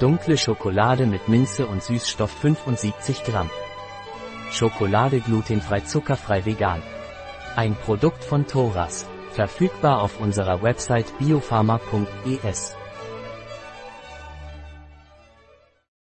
Dunkle Schokolade mit Minze und Süßstoff 75 Gramm. Schokolade glutenfrei zuckerfrei vegan. Ein Produkt von Thoras. Verfügbar auf unserer Website biopharma.es.